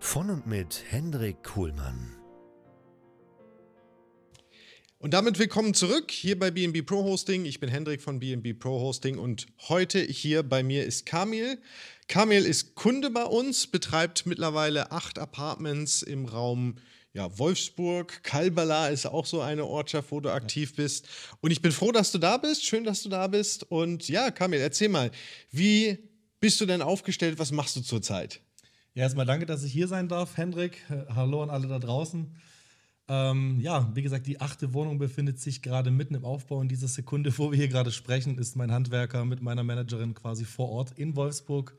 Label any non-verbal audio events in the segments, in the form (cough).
Von und mit Hendrik Kuhlmann. Und damit willkommen zurück hier bei BNB Pro Hosting. Ich bin Hendrik von BNB Pro Hosting und heute hier bei mir ist Kamil. Kamil ist Kunde bei uns, betreibt mittlerweile acht Apartments im Raum ja, Wolfsburg. Kalbala ist auch so eine Ortschaft, wo du aktiv bist. Und ich bin froh, dass du da bist. Schön, dass du da bist. Und ja, Kamil, erzähl mal, wie bist du denn aufgestellt? Was machst du zurzeit? Ja, erstmal danke, dass ich hier sein darf, Hendrik. Hallo an alle da draußen. Ähm, ja, wie gesagt, die achte Wohnung befindet sich gerade mitten im Aufbau. In dieser Sekunde, wo wir hier gerade sprechen, ist mein Handwerker mit meiner Managerin quasi vor Ort in Wolfsburg,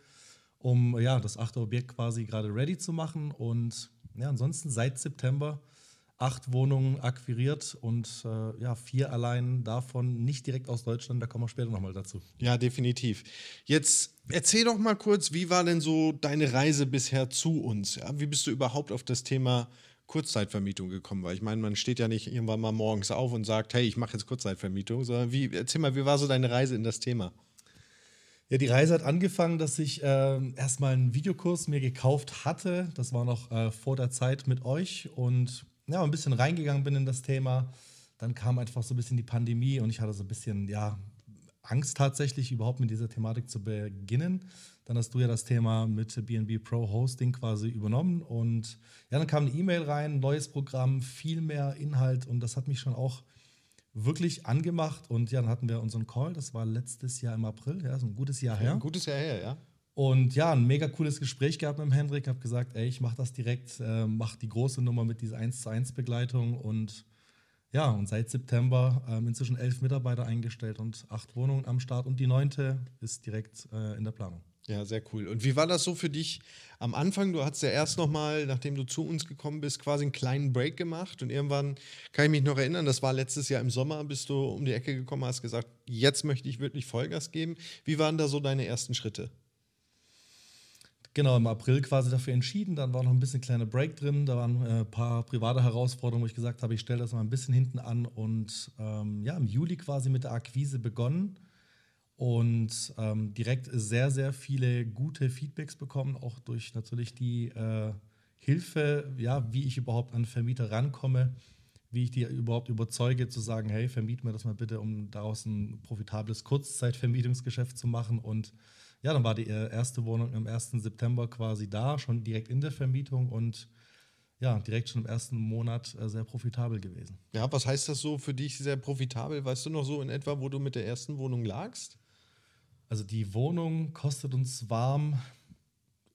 um ja, das achte Objekt quasi gerade ready zu machen. Und ja, ansonsten seit September acht Wohnungen akquiriert und äh, ja, vier allein davon nicht direkt aus Deutschland. Da kommen wir später nochmal dazu. Ja, definitiv. Jetzt erzähl doch mal kurz, wie war denn so deine Reise bisher zu uns? Ja? Wie bist du überhaupt auf das Thema Kurzzeitvermietung gekommen? Weil ich meine, man steht ja nicht irgendwann mal morgens auf und sagt, hey, ich mache jetzt Kurzzeitvermietung, sondern wie, erzähl mal, wie war so deine Reise in das Thema? Ja, die Reise hat angefangen, dass ich äh, erstmal einen Videokurs mir gekauft hatte. Das war noch äh, vor der Zeit mit euch und ja, ein bisschen reingegangen bin in das Thema. Dann kam einfach so ein bisschen die Pandemie und ich hatte so ein bisschen, ja, Angst tatsächlich überhaupt mit dieser Thematik zu beginnen. Dann hast du ja das Thema mit BNB Pro Hosting quasi übernommen und ja, dann kam eine E-Mail rein, neues Programm, viel mehr Inhalt und das hat mich schon auch wirklich angemacht und ja, dann hatten wir unseren Call, das war letztes Jahr im April, ja, so ein gutes Jahr her. Ein gutes Jahr her, ja. Und ja, ein mega cooles Gespräch gehabt mit dem Hendrik. Habe gesagt, ey, ich mache das direkt, äh, mache die große Nummer mit dieser 1 zu 1 Begleitung. Und ja, und seit September ähm, inzwischen elf Mitarbeiter eingestellt und acht Wohnungen am Start. Und die neunte ist direkt äh, in der Planung. Ja, sehr cool. Und wie war das so für dich am Anfang? Du hattest ja erst nochmal, nachdem du zu uns gekommen bist, quasi einen kleinen Break gemacht. Und irgendwann kann ich mich noch erinnern, das war letztes Jahr im Sommer, bist du um die Ecke gekommen, hast gesagt, jetzt möchte ich wirklich Vollgas geben. Wie waren da so deine ersten Schritte? Genau, im April quasi dafür entschieden. Dann war noch ein bisschen kleiner Break drin. Da waren ein äh, paar private Herausforderungen, wo ich gesagt habe, ich stelle das mal ein bisschen hinten an. Und ähm, ja, im Juli quasi mit der Akquise begonnen und ähm, direkt sehr, sehr viele gute Feedbacks bekommen, auch durch natürlich die äh, Hilfe, ja, wie ich überhaupt an Vermieter rankomme, wie ich die überhaupt überzeuge, zu sagen, hey, vermiet mir das mal bitte, um daraus ein profitables Kurzzeitvermietungsgeschäft zu machen. Und ja, dann war die äh, erste Wohnung am 1. September quasi da, schon direkt in der Vermietung und ja, direkt schon im ersten Monat äh, sehr profitabel gewesen. Ja, was heißt das so für dich sehr profitabel? Weißt du noch so in etwa, wo du mit der ersten Wohnung lagst? Also die Wohnung kostet uns warm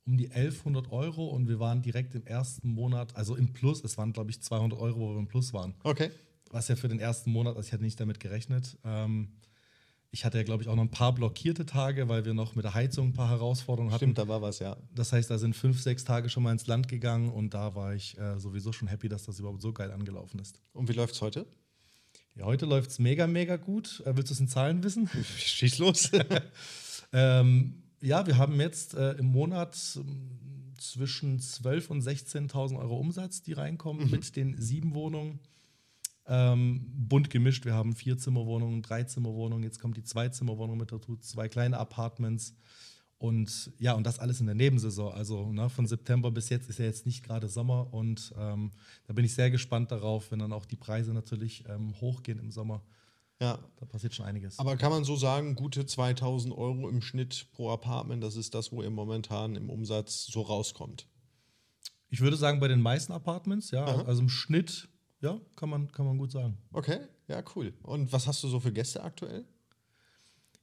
um die 1100 Euro und wir waren direkt im ersten Monat, also im Plus, es waren glaube ich 200 Euro, wo wir im Plus waren. Okay. Was ja für den ersten Monat, also ich hatte nicht damit gerechnet. Ähm, ich hatte ja, glaube ich, auch noch ein paar blockierte Tage, weil wir noch mit der Heizung ein paar Herausforderungen hatten. Stimmt, da war was, ja. Das heißt, da sind fünf, sechs Tage schon mal ins Land gegangen und da war ich äh, sowieso schon happy, dass das überhaupt so geil angelaufen ist. Und wie läuft es heute? Ja, heute läuft es mega, mega gut. Äh, willst du es in Zahlen wissen? (laughs) Schieß los. (laughs) (laughs) ähm, ja, wir haben jetzt äh, im Monat äh, zwischen 12.000 und 16.000 Euro Umsatz, die reinkommen mhm. mit den sieben Wohnungen. Ähm, bunt gemischt. Wir haben vier Zimmerwohnungen, drei Zimmerwohnungen. Jetzt kommt die Zwei-Zimmerwohnung mit dazu, zwei kleine Apartments. Und ja, und das alles in der Nebensaison. Also ne, von September bis jetzt ist ja jetzt nicht gerade Sommer. Und ähm, da bin ich sehr gespannt darauf, wenn dann auch die Preise natürlich ähm, hochgehen im Sommer. Ja. Da passiert schon einiges. Aber kann man so sagen, gute 2000 Euro im Schnitt pro Apartment, das ist das, wo ihr momentan im Umsatz so rauskommt? Ich würde sagen, bei den meisten Apartments, ja. Aha. Also im Schnitt ja, kann man, kann man gut sagen. Okay, ja, cool. Und was hast du so für Gäste aktuell?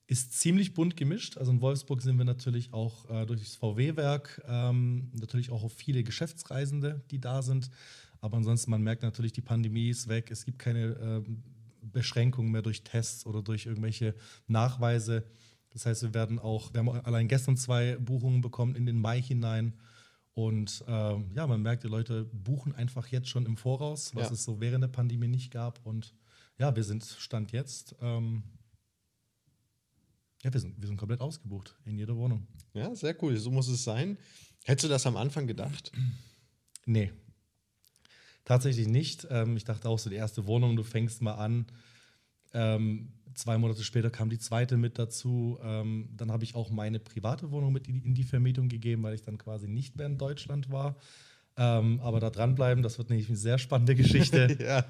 Ist ziemlich bunt gemischt. Also in Wolfsburg sind wir natürlich auch äh, durch das VW-Werk, ähm, natürlich auch auf viele Geschäftsreisende, die da sind. Aber ansonsten, man merkt natürlich, die Pandemie ist weg. Es gibt keine äh, Beschränkungen mehr durch Tests oder durch irgendwelche Nachweise. Das heißt, wir werden auch, wir haben allein gestern zwei Buchungen bekommen in den Mai hinein. Und ähm, ja, man merkt, die Leute buchen einfach jetzt schon im Voraus, was Ja. es so während der Pandemie nicht gab. Und ja, wir sind Stand jetzt. Ähm, ja, wir sind, wir sind komplett ausgebucht in jeder Wohnung. Ja, sehr cool. So muss es sein. Hättest du das am Anfang gedacht? Nee. Tatsächlich nicht. Ähm, ich dachte auch so, die erste Wohnung, du fängst mal an. Ähm, zwei Monate später kam die zweite mit dazu. Ähm, dann habe ich auch meine private Wohnung mit in die, Vermietung gegeben, weil ich dann quasi nicht mehr in Deutschland war. Ähm, aber da dranbleiben, das wird nämlich eine sehr spannende Geschichte. (laughs) ja.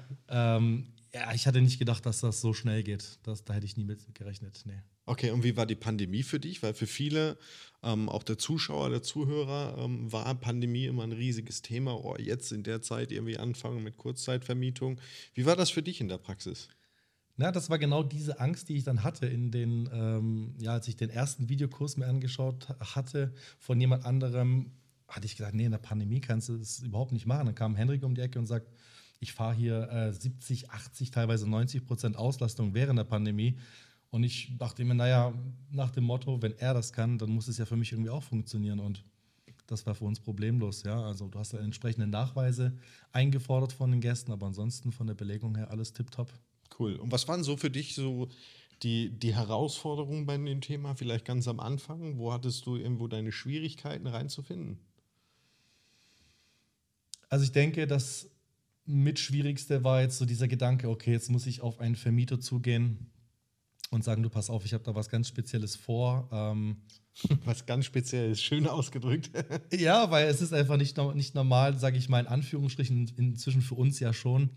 ähm, ja, ich hatte nicht gedacht, dass das so schnell geht. Das, da hätte ich nie mit gerechnet. Nee. Okay, und wie war die Pandemie für dich? Weil für viele, ähm, auch der Zuschauer, der Zuhörer, ähm, war Pandemie immer ein riesiges Thema. Oh, jetzt in der Zeit irgendwie anfangen mit Kurzzeitvermietung. Wie war das für dich in der Praxis? Na, das war genau diese Angst, die ich dann hatte in den, ähm, ja, als ich den ersten Videokurs mir angeschaut hatte von jemand anderem, hatte ich gesagt, nee, in der Pandemie kannst du das überhaupt nicht machen. Dann kam Henrik um die Ecke und sagt, ich fahre hier äh, 70, 80, teilweise 90 Prozent Auslastung während der Pandemie. Und ich dachte mir, naja, nach dem Motto, wenn er das kann, dann muss es ja für mich irgendwie auch funktionieren. Und das war für uns problemlos, ja. Also du hast ja entsprechende Nachweise eingefordert von den Gästen, aber ansonsten von der Belegung her alles tipptopp. Cool. Und was waren so für dich so die, die Herausforderungen bei dem Thema? Vielleicht ganz am Anfang. Wo hattest du irgendwo deine Schwierigkeiten reinzufinden? Also ich denke, das mit Schwierigste war jetzt so dieser Gedanke, okay, jetzt muss ich auf einen Vermieter zugehen und sagen, du pass auf, ich habe da was ganz Spezielles vor. Ähm, (laughs) Was ganz speziell ist, schön ausgedrückt. (laughs) ja, weil es ist einfach nicht, nicht normal, sage ich mal in Anführungsstrichen, inzwischen für uns ja schon,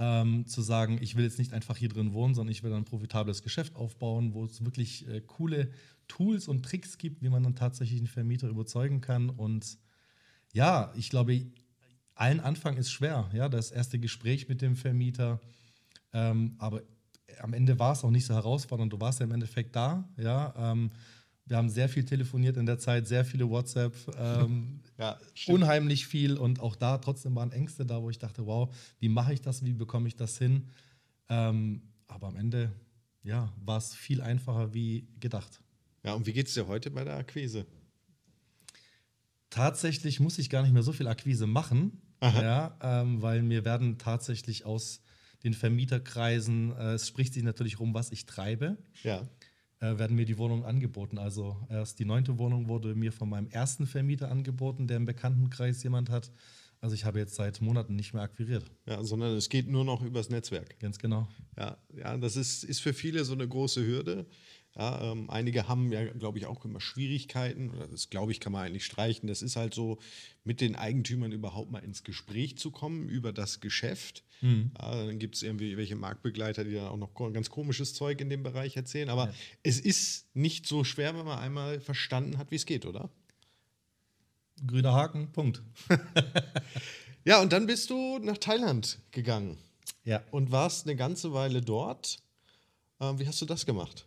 ähm, zu sagen, ich will jetzt nicht einfach hier drin wohnen, sondern ich will ein profitables Geschäft aufbauen, wo es wirklich äh, coole Tools und Tricks gibt, wie man dann tatsächlich einen Vermieter überzeugen kann. Und ja, ich glaube, allen Anfang ist schwer, ja, das erste Gespräch mit dem Vermieter. Ähm, aber am Ende war es auch nicht so herausfordernd. Du warst ja im Endeffekt da, ja. Ähm, wir haben sehr viel telefoniert in der Zeit, sehr viele WhatsApp, ähm, (laughs) ja, unheimlich viel und auch da trotzdem waren Ängste da, wo ich dachte, wow, wie mache ich das, wie bekomme ich das hin? Ähm, aber am Ende, ja, war es viel einfacher wie gedacht. Ja, und wie geht es dir heute bei der Akquise? Tatsächlich muss ich gar nicht mehr so viel Akquise machen, ja, ähm, weil mir werden tatsächlich aus den Vermieterkreisen, äh, es spricht sich natürlich rum, was ich treibe, Ja. Äh, werden mir die Wohnungen angeboten. Also erst die neunte Wohnung wurde mir von meinem ersten Vermieter angeboten, der im Bekanntenkreis jemand hat. Also ich habe jetzt seit Monaten nicht mehr akquiriert. Ja, sondern es geht nur noch übers Netzwerk. Ganz genau. Ja, ja das ist, ist für viele so eine große Hürde. Ja, ähm, einige haben ja, glaube ich, auch immer Schwierigkeiten. Oder das, glaube ich, kann man eigentlich streichen. Das ist halt so, mit den Eigentümern überhaupt mal ins Gespräch zu kommen über das Geschäft. Ja, dann gibt es irgendwie welche Marktbegleiter, die dann auch noch ganz komisches Zeug in dem Bereich erzählen. Aber es ist nicht so schwer, wenn man einmal verstanden hat, wie es geht, oder? Grüner Haken, Punkt. (laughs) Ja, und dann bist du nach Thailand gegangen Ja. und warst eine ganze Weile dort. Ähm, wie hast du das gemacht?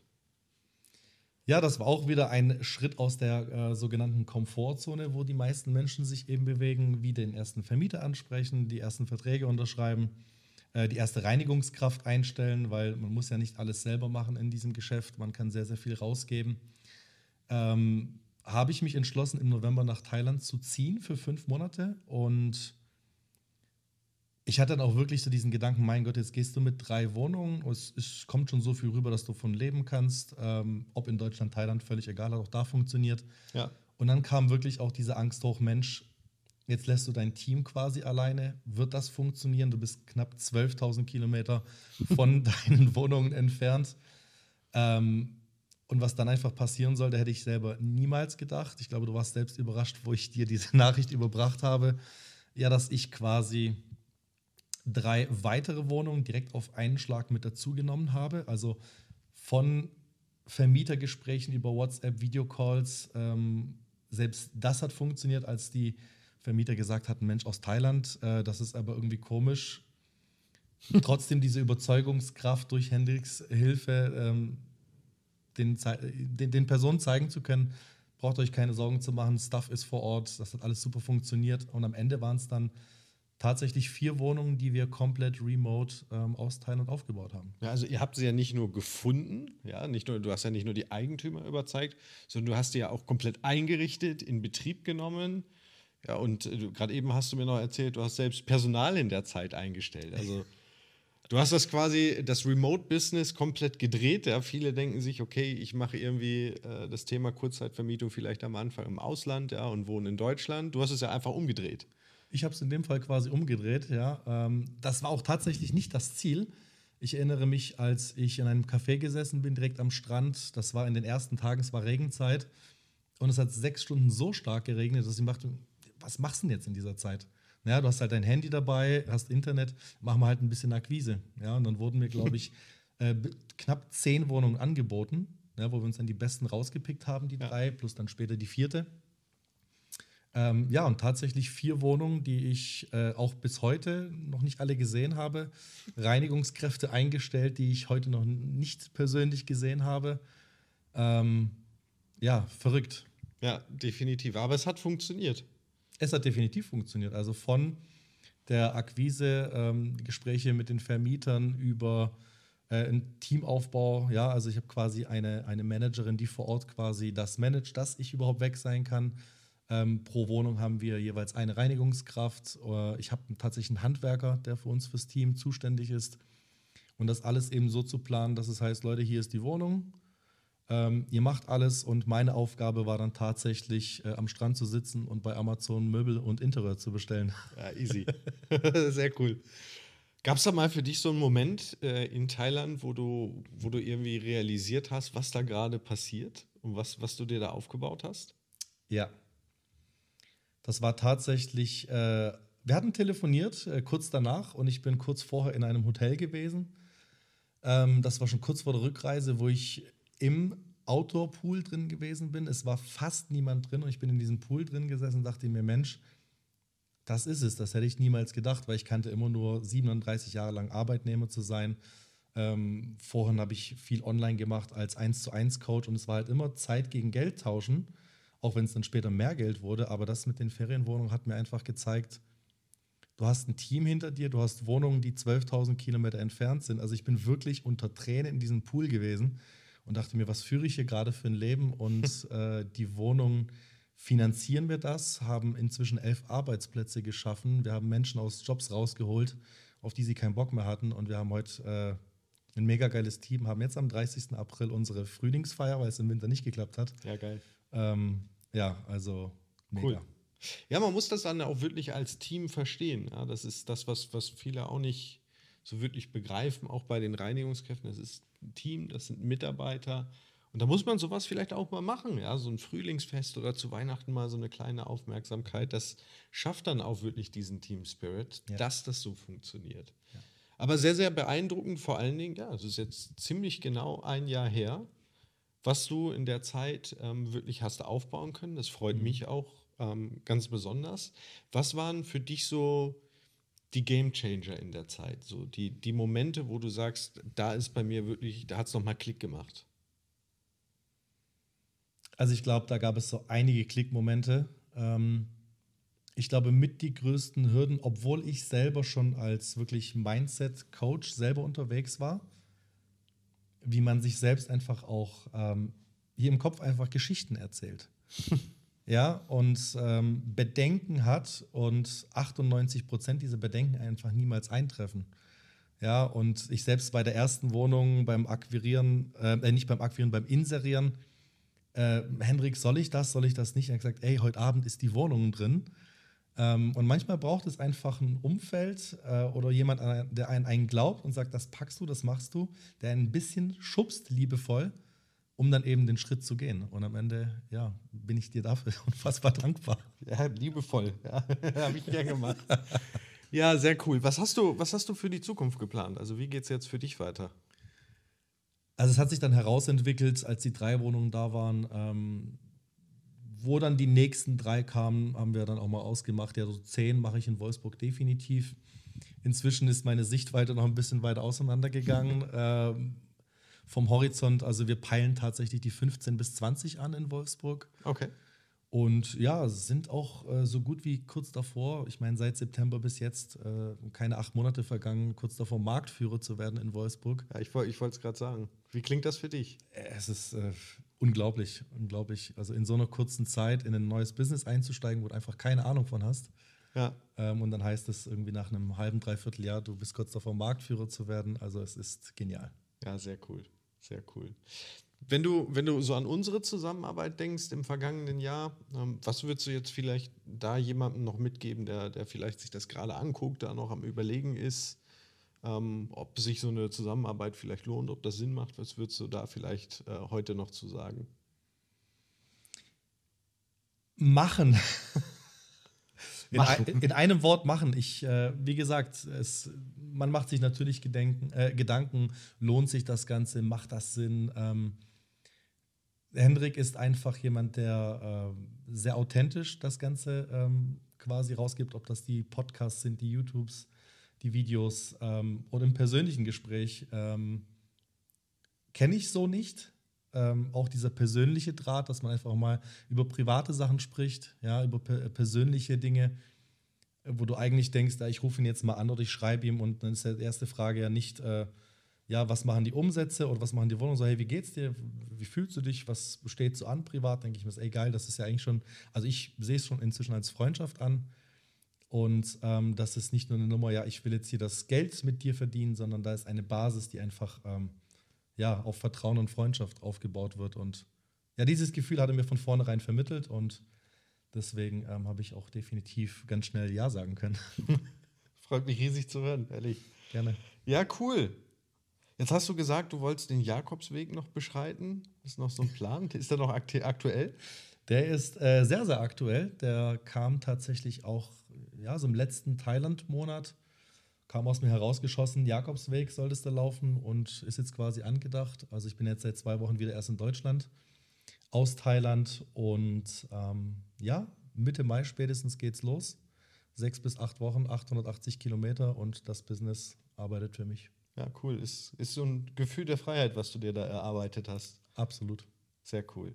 Ja, das war auch wieder ein Schritt aus der äh, sogenannten Komfortzone, wo die meisten Menschen sich eben bewegen, wie den ersten Vermieter ansprechen, die ersten Verträge unterschreiben, äh, die erste Reinigungskraft einstellen, weil man muss ja nicht alles selber machen in diesem Geschäft, man kann sehr, sehr viel rausgeben. Ähm, habe ich mich entschlossen, im November nach Thailand zu ziehen für fünf Monate und ich hatte dann auch wirklich so diesen Gedanken, mein Gott, jetzt gehst du mit drei Wohnungen, es, es kommt schon so viel rüber, dass du von leben kannst, ähm, ob in Deutschland, Thailand, völlig egal, hat auch da funktioniert. Ja. Und dann kam wirklich auch diese Angst hoch, Mensch, jetzt lässt du dein Team quasi alleine, wird das funktionieren? Du bist knapp 12.000 Kilometer von (laughs) deinen Wohnungen entfernt. Ähm, und was dann einfach passieren soll, da hätte ich selber niemals gedacht. Ich glaube, du warst selbst überrascht, wo ich dir diese (laughs) Nachricht überbracht habe. Ja, dass ich quasi drei weitere Wohnungen direkt auf einen Schlag mit dazugenommen habe. Also von Vermietergesprächen über WhatsApp, Videocalls. Ähm, selbst das hat funktioniert, als die Vermieter gesagt hatten, Mensch, aus Thailand, äh, das ist aber irgendwie komisch. trotzdem diese Überzeugungskraft durch Hendricks Hilfe ähm, den, den, den, Personen zeigen zu können, braucht euch keine Sorgen zu machen, Stuff ist vor Ort, das hat alles super funktioniert und am Ende waren es dann tatsächlich vier Wohnungen, die wir komplett remote ähm, austeilen und aufgebaut haben. Ja, also ihr habt sie ja nicht nur gefunden, ja, nicht nur, du hast ja nicht nur die Eigentümer überzeugt, sondern du hast sie ja auch komplett eingerichtet, in Betrieb genommen. Ja, und äh, gerade eben hast du mir noch erzählt, du hast selbst Personal in der Zeit eingestellt. Also (laughs) du hast das quasi, das Remote-Business komplett gedreht. Ja. Viele denken sich, okay, ich mache irgendwie äh, das Thema Kurzzeitvermietung vielleicht am Anfang im Ausland ja, und wohne in Deutschland. Du hast es ja einfach umgedreht. Ich habe es in dem Fall quasi umgedreht, ja. Ähm, das war auch tatsächlich nicht das Ziel. Ich erinnere mich, als ich in einem Café gesessen bin, direkt am Strand. Das war in den ersten Tagen, es war Regenzeit. Und es hat sechs Stunden so stark geregnet, dass ich dachte, was machst du denn jetzt in dieser Zeit? Ja, du hast halt dein Handy dabei, hast Internet, machen wir halt ein bisschen Akquise. Ja, und dann wurden mir, glaube ich, (laughs) äh, knapp zehn Wohnungen angeboten, ja, wo wir uns dann die besten rausgepickt haben, die ja. drei, plus dann später die vierte. Ähm, ja, und tatsächlich vier Wohnungen, die ich äh, auch bis heute noch nicht alle gesehen habe. Reinigungskräfte eingestellt, die ich heute noch nicht persönlich gesehen habe. Ähm, ja, verrückt. Ja, definitiv. Aber es hat funktioniert. Es hat definitiv funktioniert. Also von der Akquise, ähm, Gespräche mit den Vermietern über äh, einen Teamaufbau. Ja, also ich habe quasi eine, eine Managerin, die vor Ort quasi das managt, dass ich überhaupt weg sein kann ähm, pro Wohnung haben wir jeweils eine Reinigungskraft. Ich habe tatsächlich einen Handwerker, der für uns fürs Team zuständig ist. Und das alles eben so zu planen, dass es heißt, Leute, hier ist die Wohnung. Ähm, ihr macht alles und meine Aufgabe war dann tatsächlich äh, am Strand zu sitzen und bei Amazon Möbel und Interieur zu bestellen. Ja, easy. (laughs) Sehr cool. Gab es da mal für dich so einen Moment äh, in Thailand, wo du, wo du irgendwie realisiert hast, was da gerade passiert und was, was du dir da aufgebaut hast? Ja, das war tatsächlich, äh, wir hatten telefoniert äh, kurz danach und ich bin kurz vorher in einem Hotel gewesen. Ähm, das war schon kurz vor der Rückreise, wo ich im Outdoor-Pool drin gewesen bin. Es war fast niemand drin und ich bin in diesem Pool drin gesessen und dachte mir, Mensch, das ist es. Das hätte ich niemals gedacht, weil ich kannte immer nur 37 Jahre lang Arbeitnehmer zu sein. Ähm, vorhin habe ich viel online gemacht als 1 zu 1 Coach und es war halt immer Zeit gegen Geld tauschen auch wenn es dann später mehr Geld wurde. Aber das mit den Ferienwohnungen hat mir einfach gezeigt, du hast ein Team hinter dir, du hast Wohnungen, die 12.000 Kilometer entfernt sind. Also ich bin wirklich unter Tränen in diesem Pool gewesen und dachte mir, was führe ich hier gerade für ein Leben? Und (laughs) äh, die Wohnungen finanzieren wir das, haben inzwischen elf Arbeitsplätze geschaffen. Wir haben Menschen aus Jobs rausgeholt, auf die sie keinen Bock mehr hatten. Und wir haben heute äh, ein mega geiles Team, haben jetzt am 30. April unsere Frühlingsfeier, weil es im Winter nicht geklappt hat. Ja, geil. Ähm, ja, also mega. Cool. Ja, man muss das dann auch wirklich als Team verstehen. Ja, das ist das, was, was viele auch nicht so wirklich begreifen, auch bei den Reinigungskräften. Das ist ein Team, das sind Mitarbeiter. Und da muss man sowas vielleicht auch mal machen, ja, so ein Frühlingsfest oder zu Weihnachten mal so eine kleine Aufmerksamkeit. Das schafft dann auch wirklich diesen Team Spirit, ja. dass das so funktioniert. Ja. Aber sehr, sehr beeindruckend, vor allen Dingen, ja, es ist jetzt ziemlich genau ein Jahr her was du in der Zeit ähm, wirklich hast aufbauen können. Das freut mhm. mich auch ähm, ganz besonders. Was waren für dich so die Game Changer in der Zeit? So die, die Momente, wo du sagst, da ist bei mir wirklich, da hat es nochmal Klick gemacht. Also ich glaube, da gab es so einige Klickmomente. Ähm, ich glaube, mit die größten Hürden, obwohl ich selber schon als wirklich Mindset-Coach selber unterwegs war, wie man sich selbst einfach auch ähm, hier im Kopf einfach Geschichten erzählt. (laughs) ja, und ähm, Bedenken hat und 98 Prozent dieser Bedenken einfach niemals eintreffen. Ja, und ich selbst bei der ersten Wohnung beim Akquirieren, äh, nicht beim Akquirieren, beim Inserieren, äh, Hendrik, soll ich das, soll ich das nicht? Er hat gesagt, ey, heute Abend ist die Wohnung drin. Ähm, und manchmal braucht es einfach ein Umfeld äh, oder jemand, äh, der einen, einen glaubt und sagt, das packst du, das machst du, der ein bisschen schubst, liebevoll, um dann eben den Schritt zu gehen. Und am Ende, ja, bin ich dir dafür (laughs) unfassbar dankbar. Ja, liebevoll. Ja, (laughs) habe ich gern gemacht. (laughs) ja, sehr cool. Was hast, du, was hast du für die Zukunft geplant? Also, wie geht es jetzt für dich weiter? Also, es hat sich dann herausentwickelt, als die drei Wohnungen da waren. Ähm, wo dann die nächsten drei kamen, haben wir dann auch mal ausgemacht. Ja, so zehn mache ich in Wolfsburg definitiv. Inzwischen ist meine Sichtweite noch ein bisschen weiter auseinandergegangen. (laughs) ähm, vom Horizont, also wir peilen tatsächlich die 15 bis 20 an in Wolfsburg. Okay. Und ja, sind auch äh, so gut wie kurz davor, ich meine, seit September bis jetzt äh, keine acht Monate vergangen, kurz davor Marktführer zu werden in Wolfsburg. Ja, ich, ich wollte es gerade sagen. Wie klingt das für dich? Es ist äh, unglaublich, unglaublich. Also in so einer kurzen Zeit in ein neues Business einzusteigen, wo du einfach keine Ahnung von hast. Ja. Ähm, und dann heißt es irgendwie nach einem halben, dreiviertel Jahr, du bist kurz davor, Marktführer zu werden. Also es ist genial. Ja, sehr cool. Sehr cool. Wenn du, wenn du so an unsere Zusammenarbeit denkst im vergangenen Jahr, ähm, was würdest du jetzt vielleicht da jemandem noch mitgeben, der, der vielleicht sich das gerade anguckt, da noch am Überlegen ist, ähm, ob sich so eine Zusammenarbeit vielleicht lohnt, ob das Sinn macht? Was würdest du da vielleicht äh, heute noch zu sagen? Machen. (laughs) In, ein, in, einem Wort machen. Ich, äh, wie gesagt, es, man macht sich natürlich Gedenken, äh, Gedanken, lohnt sich das Ganze, macht das Sinn? Ähm, Hendrik ist einfach jemand, der äh, sehr authentisch das Ganze ähm, quasi rausgibt, ob das die Podcasts sind, die YouTubes, die Videos ähm, oder im persönlichen Gespräch. Ähm, Kenne ich so nicht. Ähm, auch dieser persönliche Draht, dass man einfach mal über private Sachen spricht, ja, über per persönliche Dinge, wo du eigentlich denkst, ja, ich rufe ihn jetzt mal an oder ich schreibe ihm und dann ist die erste Frage ja nicht, äh, ja, was machen die Umsätze oder was machen die Wohnungen? So, hey, wie geht's dir? Wie fühlst du dich? Was steht so an privat? Denke ich mir, ey, geil, das ist ja eigentlich schon, also ich sehe es schon inzwischen als Freundschaft an. Und ähm, das ist nicht nur eine Nummer, ja, ich will jetzt hier das Geld mit dir verdienen, sondern da ist eine Basis, die einfach ähm, ja, auf Vertrauen und Freundschaft aufgebaut wird. Und ja, dieses Gefühl hat er mir von vornherein vermittelt und deswegen ähm, habe ich auch definitiv ganz schnell Ja sagen können. (laughs) Freut mich riesig zu hören, ehrlich. Gerne. Ja, cool. Jetzt hast du gesagt, du wolltest den Jakobsweg noch beschreiten. Ist noch so ein Plan? Ist der noch aktuell? Der ist äh, sehr, sehr aktuell. Der kam tatsächlich auch ja, so im letzten Thailand-Monat, kam aus mir herausgeschossen. Jakobsweg solltest du laufen und ist jetzt quasi angedacht. Also ich bin jetzt seit zwei Wochen wieder erst in Deutschland aus Thailand und ähm, ja, Mitte Mai spätestens geht's los. Sechs bis acht Wochen, 880 Kilometer und das Business arbeitet für mich. Ja, cool. Ist, ist so ein Gefühl der Freiheit, was du dir da erarbeitet hast. Absolut. Sehr cool.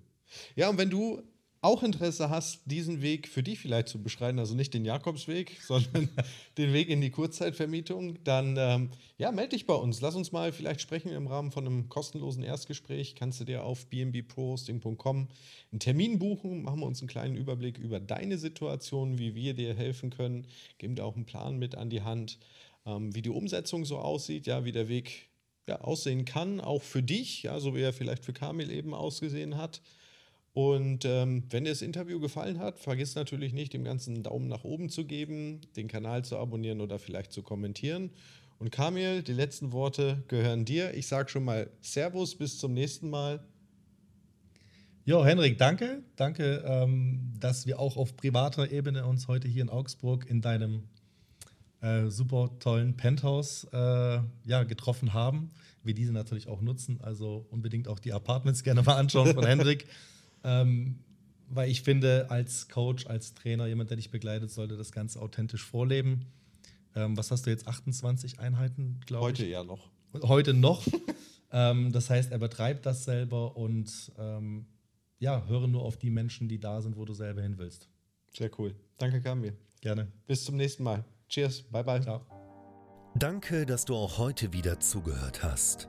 Ja, und wenn du auch Interesse hast, diesen Weg für dich vielleicht zu beschreiten, also nicht den Jakobsweg, (laughs) sondern den Weg in die Kurzzeitvermietung, dann ähm, ja, melde dich bei uns. Lass uns mal vielleicht sprechen im Rahmen von einem kostenlosen Erstgespräch. Kannst du dir auf bnbprohosting.com einen Termin buchen, machen wir uns einen kleinen Überblick über deine Situation, wie wir dir helfen können, geben dir auch einen Plan mit an die Hand ähm, wie die Umsetzung so aussieht, ja, wie der Weg ja, aussehen kann, auch für dich, ja, so wie er vielleicht für Kamil eben ausgesehen hat. Und ähm, wenn dir das Interview gefallen hat, vergiss natürlich nicht, dem Ganzen einen Daumen nach oben zu geben, den Kanal zu abonnieren oder vielleicht zu kommentieren. Und Kamil, die letzten Worte gehören dir. Ich sage schon mal Servus, bis zum nächsten Mal. Jo, Henrik, danke. Danke, ähm, dass wir auch auf privater Ebene uns heute hier in Augsburg in deinem äh, super tollen Penthouse äh, ja, getroffen haben. Wir diese natürlich auch nutzen. Also unbedingt auch die Apartments gerne mal anschauen von (laughs) Hendrik. Ähm, weil ich finde, als Coach, als Trainer, jemand, der dich begleitet, sollte das Ganze authentisch vorleben. Ähm, was hast du jetzt? 28 Einheiten, glaube ich? Heute ja noch. Heute noch. (laughs) ähm, das heißt, er betreibt das selber und ähm, ja, höre nur auf die Menschen, die da sind, wo du selber hin willst. Sehr cool. Danke, Kamil. Gerne. Bis zum nächsten Mal. Cheers, bye bye. Ciao. Danke, dass du auch heute wieder zugehört hast.